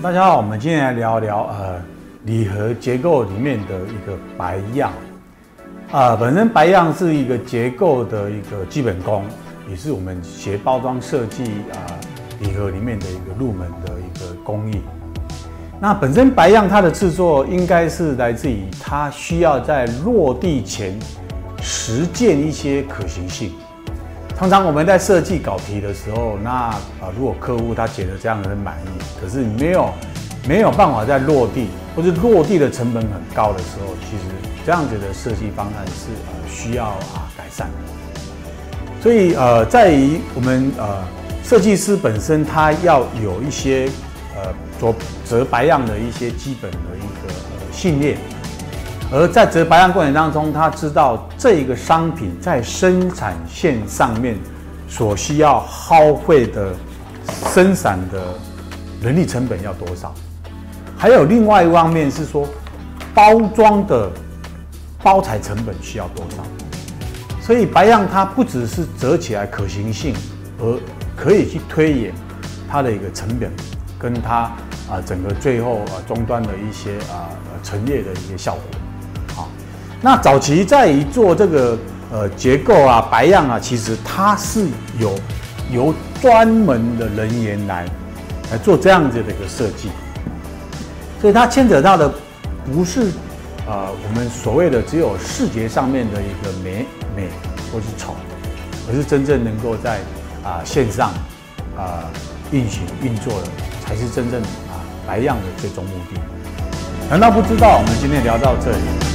大家好，我们今天来聊聊呃礼盒结构里面的一个白样啊、呃。本身白样是一个结构的一个基本功，也是我们学包装设计啊礼盒里面的一个入门的一个工艺。那本身白样它的制作应该是来自于它需要在落地前实践一些可行性。常常我们在设计稿皮的时候，那啊，如果客户他觉得这样很满意，可是没有没有办法在落地，或者落地的成本很高的时候，其实这样子的设计方案是呃需要啊改善。所以呃，在于我们呃设计师本身，他要有一些呃做折白样的一些基本的一个呃训练。而在折白样过程当中，他知道这一个商品在生产线上面所需要耗费的生产的人力成本要多少，还有另外一方面是说包装的包材成本需要多少。所以白样它不只是折起来可行性，而可以去推演它的一个成本，跟它啊整个最后啊终端的一些啊陈列的一些效果。那早期在于做这个呃结构啊白样啊，其实它是有由专门的人员来来做这样子的一个设计，所以它牵扯到的不是呃我们所谓的只有视觉上面的一个美美或是丑，而是真正能够在啊、线上啊、运行运作的，才是真正啊白样的最终目的。难道不知道？我们今天聊到这里。